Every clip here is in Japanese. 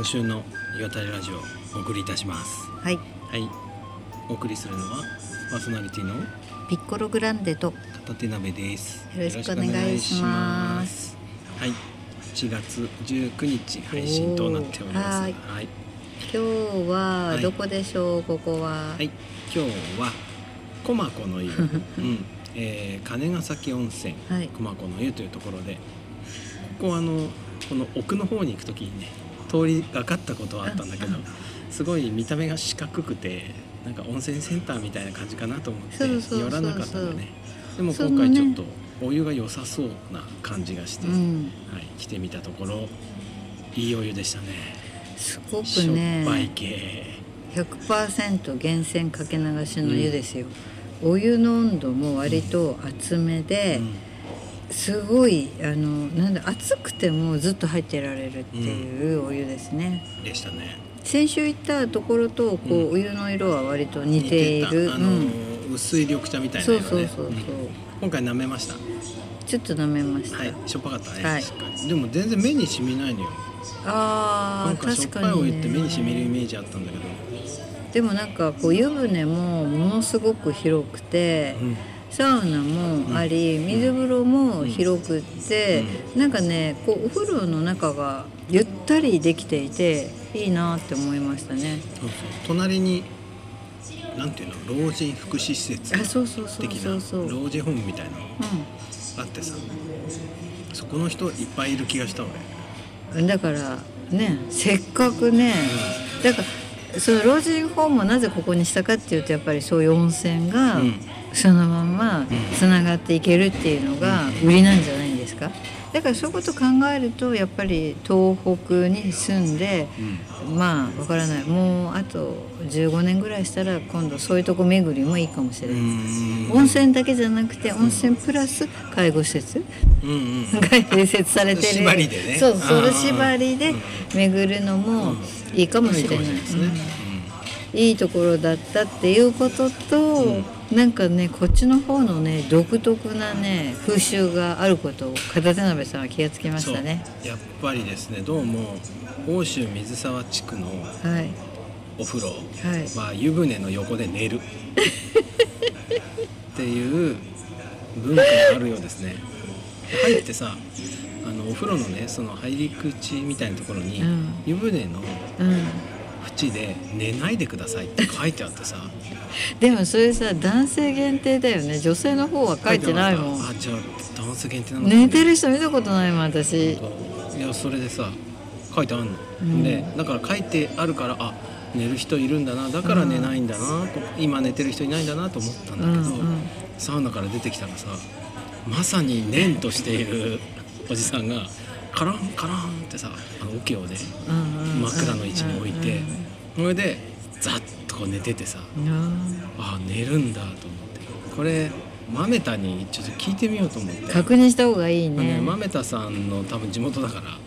今週の岩谷ラジオお送りいたします。はい。はい。お送りするのはパーソナリティのピッコログランデと片手鍋です。よろしくお願いします。はい。1月19日配信となっております。はい。はい、今日ははい。どこでしょう、ここは、はい、今日は駒子の湯、うん。えー金ヶ崎温泉。はい。駒子の湯というところで。ここはあのこの奥の方に行く時にね通りがかったことはあったんだけどあすごい見た目が四角くてなんか温泉センターみたいな感じかなと思って寄らなかったんだね。でも今回ちょっとお湯が良さそうな感じがして、うん。はい、来てみたところいいお湯でしたね。すごくしょっぱいね系100%源泉かけ流しの湯ですよ、お湯の温度も割と厚めで、うんすごいあのなんだ熱くてもずっと入ってられるっていうお湯ですね、でしたね。先週行ったところとこう、うん。お湯の色は割と似ている。あの、うん、薄い緑茶みたいなそ色ね。うそうそうそう、ん。今回舐めました。ちょっと舐めました、はい。しょっぱかったね、はい。でも全然目に染みないのよ。あーなんかしょっぱいお湯って目に染みるイね、メージあったんだけど、でもなんかこう湯船もものすごく広くて、うんサウナもあり、水風呂も広くって、なんかねこうお風呂の中がゆったりできていていいなって思いましたね。そうそう。隣になんていうの老人福祉施設あそうそうそう的な老人ホームみたいなのあってさ。そこの人いっぱいいる気がした俺。だからねせっかくねだからその老人ホームをなぜここにしたかっていうとやっぱりそういう温泉がうんそのままつながっていけるっていうのが売りなんじゃないんですか？だからそういうことを考えるとやっぱり東北に住んでまあわからない。もうあと15年ぐらいしたら今度そういうとこ巡りもいいかもしれうない、ん。温泉だけじゃなくて温泉プラス介護施設が併設されてる。縛りでね。そうそうんの縛りで巡るのもいいかもしれない、いいところだったっていうことと、なんかねこっちの方のね独特なね風習があることを片手鍋さんは気がつきましたね。やっぱりですねどうも奥州水沢地区のはい。お風呂はい。は湯船の横で寝る。っていう文化があるようですね。入ってさあのお風呂のねその入り口みたいなところに、うん。湯船のうん縁で寝ないでくださいって書いてあってさ。でもそれさ男性限定だよね。女性の方は書いてないもん。あじゃあ男性限定なの？かな寝てる人見たことないもん私。いやそれでさ書いてあんの、うん。でだから書いてあるからあ寝る人いるんだな。だから寝ないんだなと、今寝てる人いないんだなと思ったんだけど、うんうん。サウナから出てきたらさまさに念としているおじさんがカランカランってさあの桶をね枕の位置に置いてそれでザッとこう寝ててさあ寝るんだと思って。これ豆田にちょっと聞いてみようと思って。確認した方がいいね。ね、豆田さんの多分地元だから。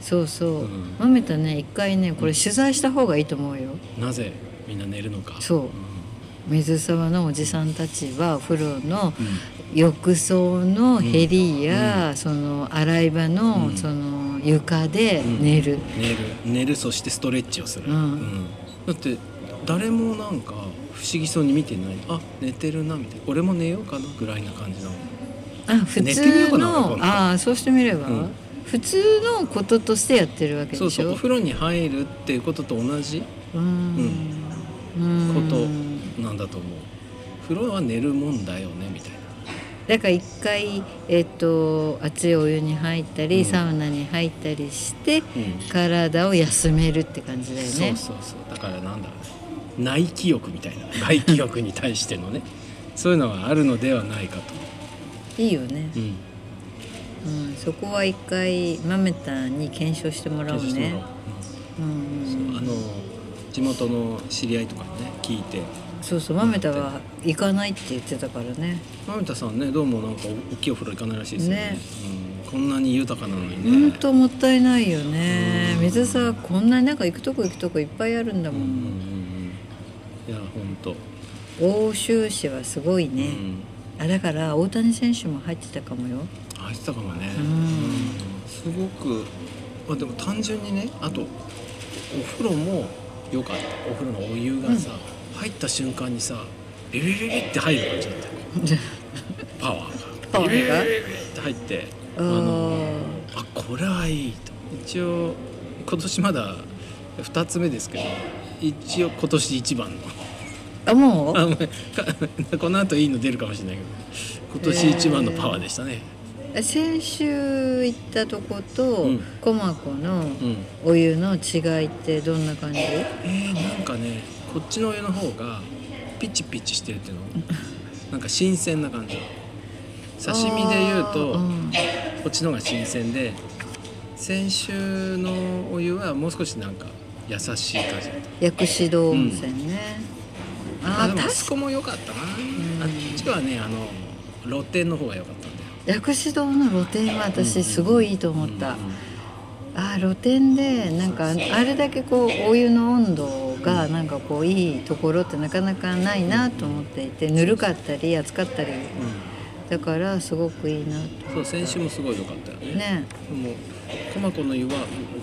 そうそう、うん。豆田ね一回ねこれ取材した方がいいと思うよ。なぜみんな寝るのか。そう水沢のおじさんたちはお風呂のうん。浴槽のへりや、その洗い場の、うん。その床で寝る、寝る。寝るそしてストレッチをする、うん。だって誰もなんか不思議そうに見てない。あ寝てるなみたいな。俺も寝ようかなぐらいな感じなの。あ普通のああそうしてみれば、うん。普通のこととしてやってるわけでしょ？そうそうお風呂に入るっていうことと同じ？うん。うん。ことなんだと思う。風呂は寝るもんだよねみたいな。だから一回、えっと熱いお湯に入ったり、うん。サウナに入ったりして、うん。体を休めるって感じだよそうねそうそう。だからなんだろうね。内気欲みたいな。外気欲に対してのね。そういうのがあるのではないかと、いいよね、うん、うん、そこは一回豆田に検証してもらおうね。検証してもらおう。うん。うんあの地元の知り合いとかにね聞いてそうそう豆田は行かないって言ってたからね。豆田さんねどうもなんか大きいお風呂行かないらしいですよね。ね。うん、こんなに豊かなのに本ね当もったいないよね。うん。水沢こんなになんか行くとこ行くとこいっぱいあるんだもうんいや本当。奥州市はすごいね、うん。あだから大谷選手も入ってたかもよ。入ってたかもね、すごく、まあ、でも単純にねあとお風呂も良かった。お風呂のお湯がさ、入った瞬間にさビビビビって入る感じだったよ。パワーが。パワーが？ビビビビビって入ってああのあこれはいいと。一応今年まだ2つ目ですけど一応今年一番の。あもう？あこの後いいの出るかもしれないけど今年一番のパワーでしたね、先週行ったとことうん。駒子のうん。お湯の違いってどんな感じ？えー、なんかねこっちのお湯の方がピチピチしてるっていうの？なんか新鮮な感じ。刺身で言うとこっちの方が新鮮で先週のお湯はもう少しなんか優しい感じ薬師堂温泉ね、あああでもあそ確こも良かったな。あっちはねあの露天の方が良かったんだよ。薬師堂の露天は私すごいいいと思った、うんうんあー露天でなんかあれだけこうお湯の温度がなんかこういいところってなかなかないなと思っていてぬるかったり熱かったり。だからすごくいいなとうんそう先週もすごい良かったよね。ね。でも駒子の湯は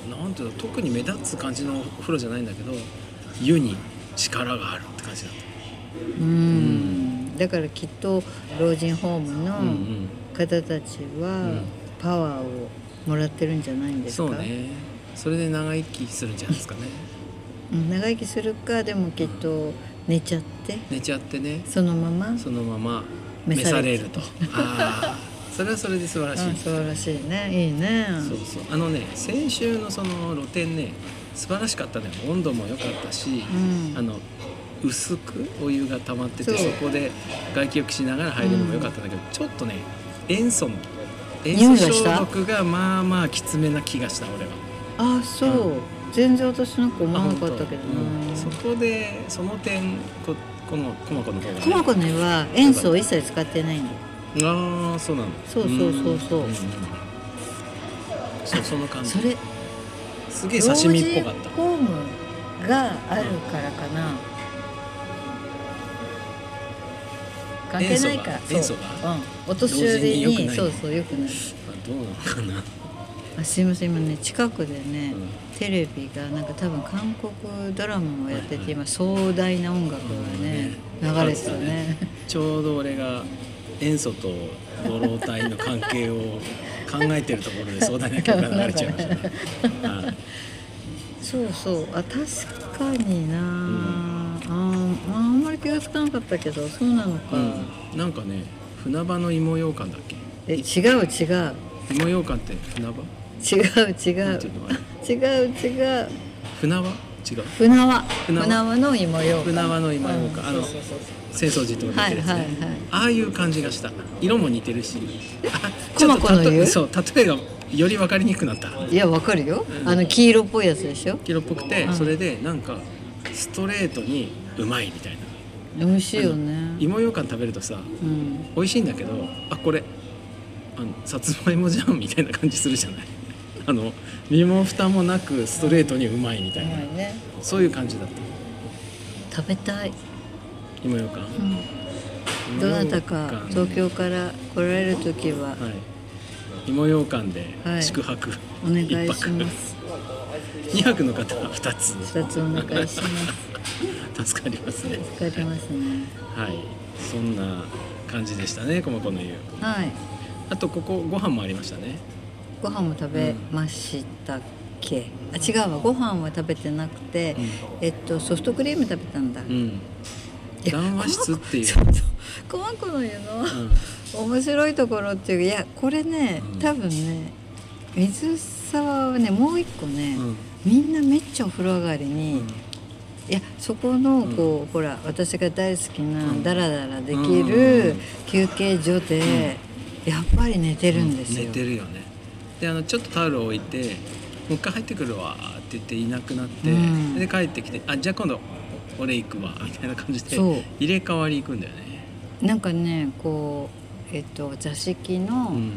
なんていうの特に目立つ感じのお風呂じゃないんだけど湯に力があるって感じだっうん。だからきっと老人ホームた、のうんうん。方たちはん。パワーをもらってるんじゃないんですか？そうね。それで長生きするんじゃないですかね。うん長生きするかでもきっと寝ちゃって。寝ちゃってね。そのまま。そのまま。召召されると。ああそれはそれで素晴らしい、あ素晴らしいね。いいね。そうそう。あのね先週のその露天ね素晴らしかったね。温度も良かったし、うん。あの薄くお湯が溜まっててそこで外気浴しながら入るのも良かったんだけど、ちょっとね塩素の塩素消毒がまあまあきつめな気がした俺は。あそう、全然私なんか思わなかったけどあ本当うんそこでその点ここの駒子の方が、ね、コマコねは塩素を一切使ってないんだよ。ああそうなのそうそうそうそう。んんそうその感じ。それすげえ刺身っぽかった。ホームがあるからかな、関係ないか。塩素が？そう、うん、お年寄りにそうそうよくない。あどうなのかなあすいません。今ね近くでね、うん。テレビがなんか多分韓国ドラマをやってて今壮大な音楽がねうん。流れてたね。ちょうど俺が塩素とドロー体の関係を考えてるところで壮大な曲が流れちゃいましたね。は いそうそう。あ確かにな、あーまああんまり気がつかなかったけどそうなのか、うん、なんかね船場の芋羊羹だっけ？え違う違う。芋羊羹って船場？違う違う。違う違う。船場違う。船輪船輪船輪の芋よう船輪の芋ようかん。あの浅草寺とか出てるやつね、はいはいはいああいう感じがした。色も似てるし。あコマコの湯例えそう例えがより分かりにくくなった。いやわかるよ。あの黄色っぽいやつでしょ？黄色っぽくて、うん。それでなんかストレートにうまいみたいな。美味しいよね。芋ようかん食べるとさうん。美味しいんだけどあこれ。あのさつまいもじゃんみたいな感じするじゃない？あの身も蓋もなくストレートにうまいみたいな、ね。そういう感じだった。食べたい、芋ようか。んうん、芋どなたんか。東京から来られる時は。はい。芋ようかんではい。宿泊、お願い一します。2泊。の方は2つ。二つお願いします。助かりますね。助かりますね。はい。そんな感じでしたねこまこの湯。はい。あとここご飯もありましたねご飯も食べましたっけ、あ違うわ。ご飯は食べてなくて、えっとソフトクリーム食べたんだ、うん。談話室っていうそうそう細子の湯のうん。面白いところっていういやこれねうん。多分ね水沢はねもう一個ね、うん。みんなめっちゃお風呂上がりに、うん。いやそこのこう、ほら私が大好きなうん。ダラダラできうん。る休憩所で、やっぱり寝てるんですよ。寝てるよねであのちょっとタオルを置いて「もう一回入ってくるわ」って言っていなくなって、うん。で帰ってきて「あじゃあ今度俺行くわ」みたいな感じで入れ替わり行くんだよね。なんかねこうえっと座敷うのん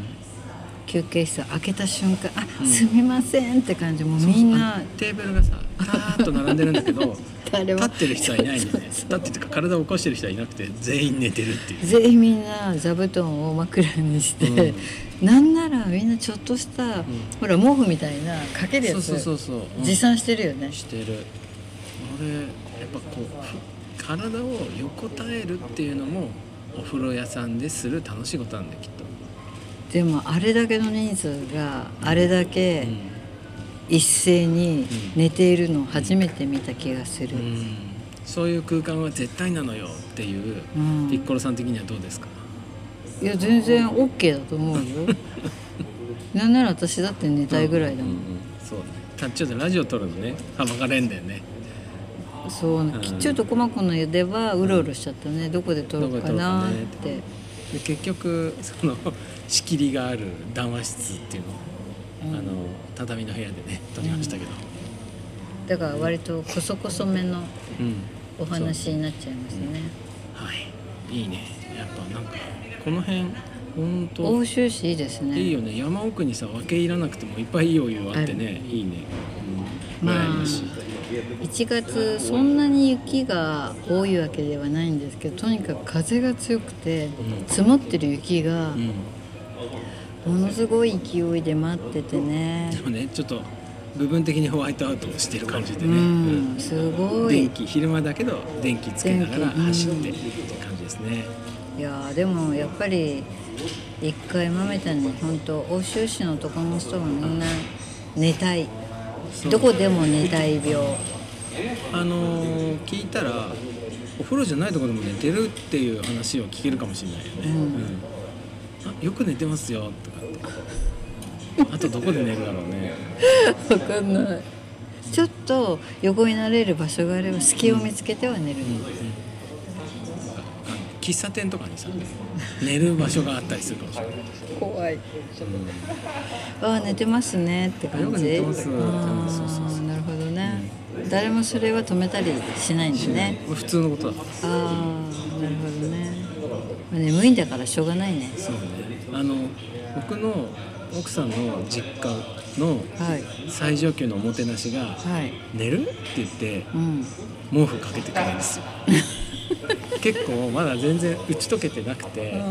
休憩室を開けた瞬間「あうん。すみません」って感じ。もうみんなテーブルがさたーっと並んでるんだけど 立ってる人はいないんでね立ってってか体を起こしてる人はいなくて全員寝てるっていう。全員みんな座布団を枕にして、なんならみんなちょっとした、ほら毛布みたいなかけるやつそうそうそうそう、うん。持参してるよね。してる。俺やっぱこうふ体を横たえるっていうのもお風呂屋さんでする楽しいことなんだよきっと、でもあれだけの人数があれだけ一斉に寝ているのを初めて見た気がする、うん。うんそういう空間は絶対なのよっていう、うん。ピッコロさん的にはどうですか？いや全然 OK だと思うよ。なんなら私だって寝たいぐらいだもん、うんうんそうね。たちょっとラジオ撮るのね。はばかれんだよね。そう、ん。ちょっとコマコの家ではうろうろしちゃったね。どこで撮るかなってで結局その仕切りがある談話室っていうのを、うん。あの畳の部屋でね撮りましたけど、だから割とこそこそめのうんお話になっちゃいますね。はい。いいね。やっぱなんかこの辺本当奥州市いいですね。いいよね。山奥にさ分け入らなくてもいっぱいいいお湯あってね。いいね、うん、まあ羨ましい、1月そんなに雪が多いわけではないんですけどとにかく風が強くてうん。積もってる雪がうん、ものすごい勢いで待っててね。でもねちょっと部分的にホワイトアウトをしてる感じでうね、ん。すごい。電気昼間だけど電気つけながら走ってって感じですね、いやーでもやっぱり一回豆田に本当奥州市の男の人がみんな寝たいどこでも寝たい病。あのー聞いたらお風呂じゃないところでも寝てるっていう話を聞けるかもしれないよね、うん。あよく寝てますよとかって。あとどこで寝るだろうね。わかんない。ちょっと横になれる場所があれば隙を見つけては寝る、あの喫茶店とかにさ寝る場所があったりするかもしれない、怖い。ああ寝てますねって感じ。よく寝てますあーそうそうそうなるほどね、誰もそれは止めたりしないんだね。普通のことだ。ああなるほどね。まあ眠いんだからしょうがないね。そうね。あの僕の奥さんの実家のはい。最上級のおもてなしがはい「寝る?」って言ってうん。毛布かけてくれるんですよ 結構まだ全然打ち解けてなくて、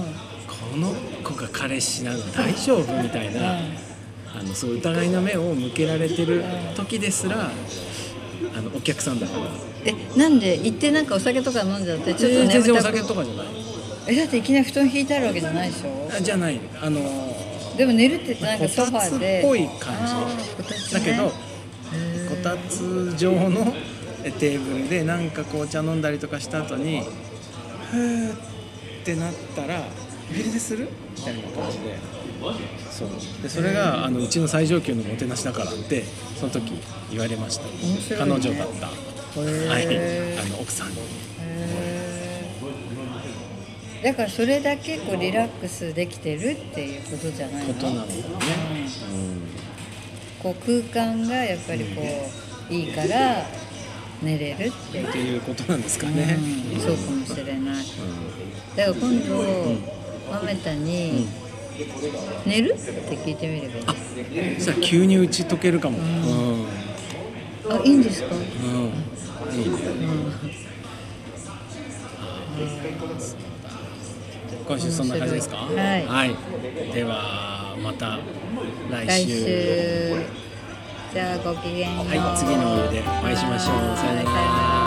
この子が彼氏なの大丈夫みたいな、あのそう疑いの目を向けられてる時ですらあのお客さんだから。えなんで行ってなんかお酒とか飲んじゃってちょっとえー全然お酒とかじゃない。えだっていきなり布団引いてあるわけじゃないでしょ？あじゃない。あのでも寝るってなんかソファーでこたつっぽい感じ。だけどへこーたつ状のえテーブルでなんか紅茶飲んだりとかした後にふーってなったら「フィルでする?」みたいな感じで。そう。でそれがあのうちの最上級のもてなしだからってその時言われました、ね。彼女だった、ー。はい。あの奥さんに。だからそれだけこうリラックスできてるっていうことじゃないの？ことなのだね、こう空間がやっぱりこういいから寝れるっていうことなんですかね、うん、そうかもしれない。うんだから今度、豆田に、寝る？って聞いてみればいい。あそしたら急に打ち解けるかも、うん。あいいんですか、うん、いいね。今週そんな感じですか？はい。ではまた来来週。じゃあごきげんようはい、次のお湯でお会いしましょう。さよなさよな。ら